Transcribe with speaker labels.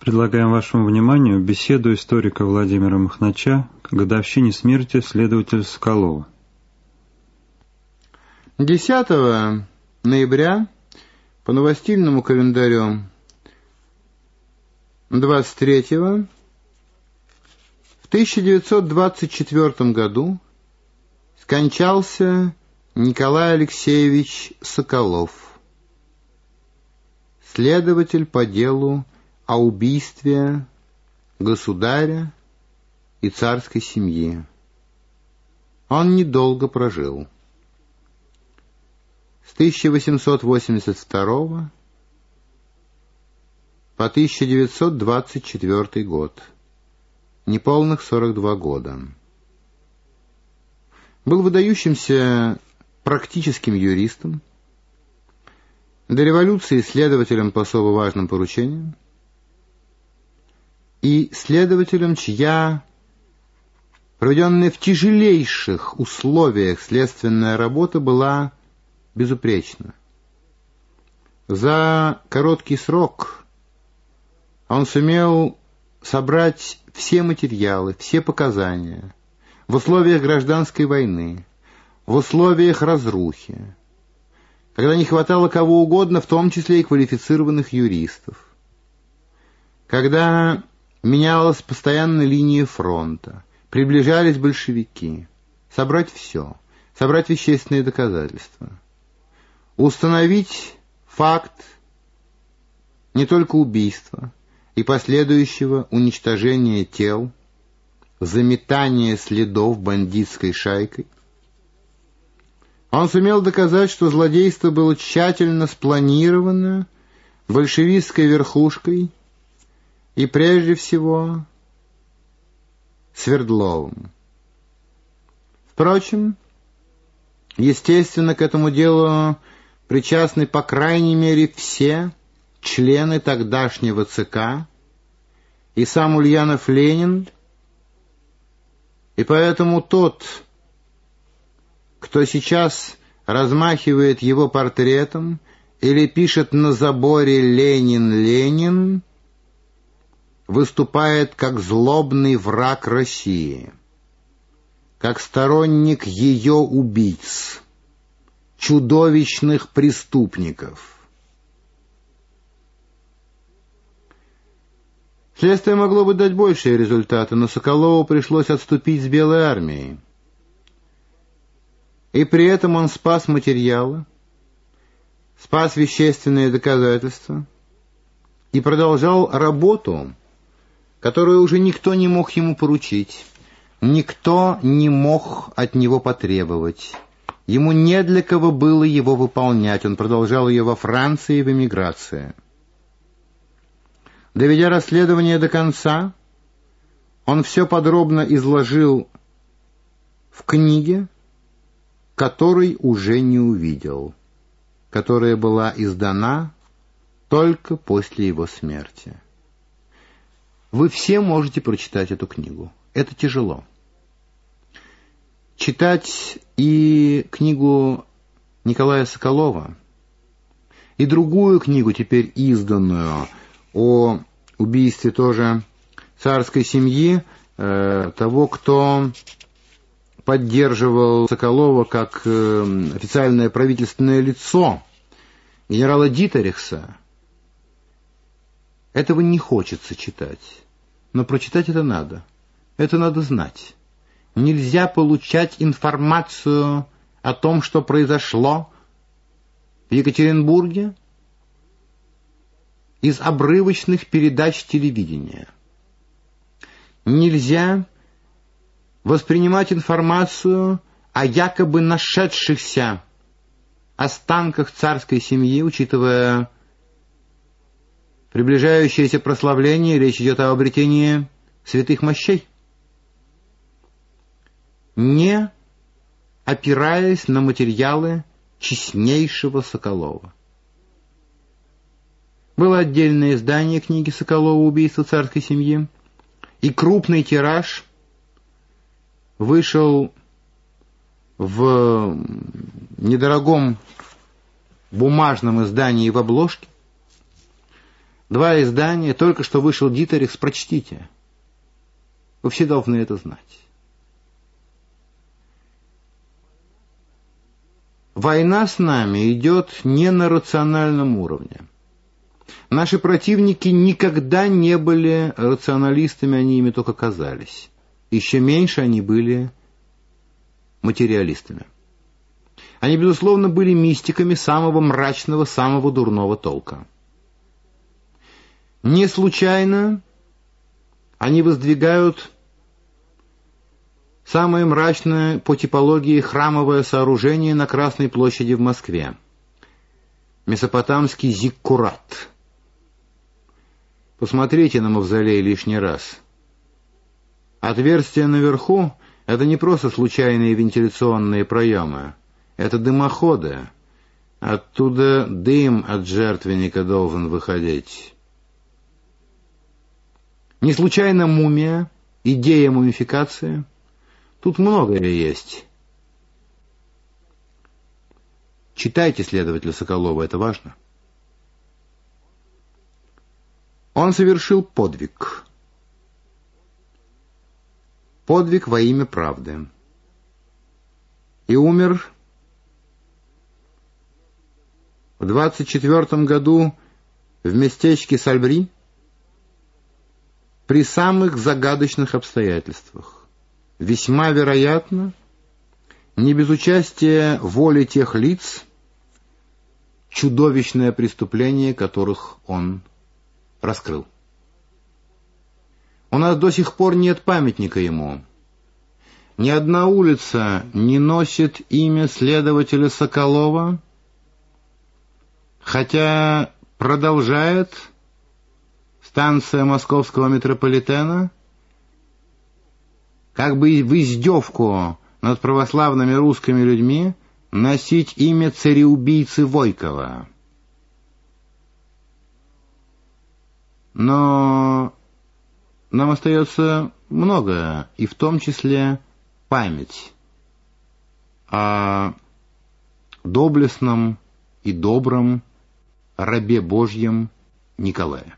Speaker 1: Предлагаем вашему вниманию беседу историка Владимира Махнача к годовщине смерти следователя Соколова.
Speaker 2: 10 ноября по новостильному календарю 23 в 1924 году скончался Николай Алексеевич Соколов, следователь по делу о убийстве государя и царской семьи. Он недолго прожил. С 1882 по 1924 год. Неполных 42 года. Был выдающимся практическим юристом, до революции следователем по особо важным поручениям, и следователем, чья проведенная в тяжелейших условиях следственная работа была безупречна. За короткий срок он сумел собрать все материалы, все показания в условиях гражданской войны, в условиях разрухи, когда не хватало кого угодно, в том числе и квалифицированных юристов, когда Менялась постоянно линия фронта. Приближались большевики. Собрать все. Собрать вещественные доказательства. Установить факт не только убийства и последующего уничтожения тел, заметания следов бандитской шайкой. Он сумел доказать, что злодейство было тщательно спланировано большевистской верхушкой и прежде всего Свердловым. Впрочем, естественно, к этому делу причастны по крайней мере все члены тогдашнего ЦК и сам Ульянов Ленин, и поэтому тот, кто сейчас размахивает его портретом или пишет на заборе «Ленин, Ленин», выступает как злобный враг России, как сторонник ее убийц, чудовищных преступников. Следствие могло бы дать большие результаты, но Соколову пришлось отступить с Белой армией. И при этом он спас материалы, спас вещественные доказательства и продолжал работу, которую уже никто не мог ему поручить, никто не мог от него потребовать. Ему не для кого было его выполнять, он продолжал ее во Франции в эмиграции. Доведя расследование до конца, он все подробно изложил в книге, которой уже не увидел, которая была издана только после его смерти. Вы все можете прочитать эту книгу. Это тяжело. Читать и книгу Николая Соколова, и другую книгу, теперь изданную, о убийстве тоже царской семьи, э, того, кто поддерживал Соколова как э, официальное правительственное лицо, генерала Дитерихса, этого не хочется читать. Но прочитать это надо. Это надо знать. Нельзя получать информацию о том, что произошло в Екатеринбурге из обрывочных передач телевидения. Нельзя воспринимать информацию о якобы нашедшихся останках царской семьи, учитывая приближающееся прославление, речь идет о обретении святых мощей. Не опираясь на материалы честнейшего Соколова. Было отдельное издание книги Соколова «Убийство царской семьи», и крупный тираж вышел в недорогом бумажном издании в обложке, Два издания, только что вышел Дитерикс, прочтите. Вы все должны это знать. Война с нами идет не на рациональном уровне. Наши противники никогда не были рационалистами, они ими только казались. Еще меньше они были материалистами. Они, безусловно, были мистиками самого мрачного, самого дурного толка. Не случайно они воздвигают самое мрачное по типологии храмовое сооружение на Красной площади в Москве. Месопотамский зиккурат. Посмотрите на мавзолей лишний раз. Отверстия наверху — это не просто случайные вентиляционные проемы. Это дымоходы. Оттуда дым от жертвенника должен выходить. Не случайно мумия, идея мумификации. Тут многое есть. Читайте, следователя Соколова, это важно. Он совершил подвиг. Подвиг во имя правды. И умер в двадцать четвертом году в местечке Сальбри при самых загадочных обстоятельствах. Весьма вероятно, не без участия воли тех лиц, чудовищное преступление которых он раскрыл. У нас до сих пор нет памятника ему. Ни одна улица не носит имя следователя Соколова, хотя продолжает станция московского метрополитена как бы в издевку над православными русскими людьми носить имя цареубийцы Войкова. Но нам остается многое, и в том числе память о доблестном и добром рабе Божьем Николае.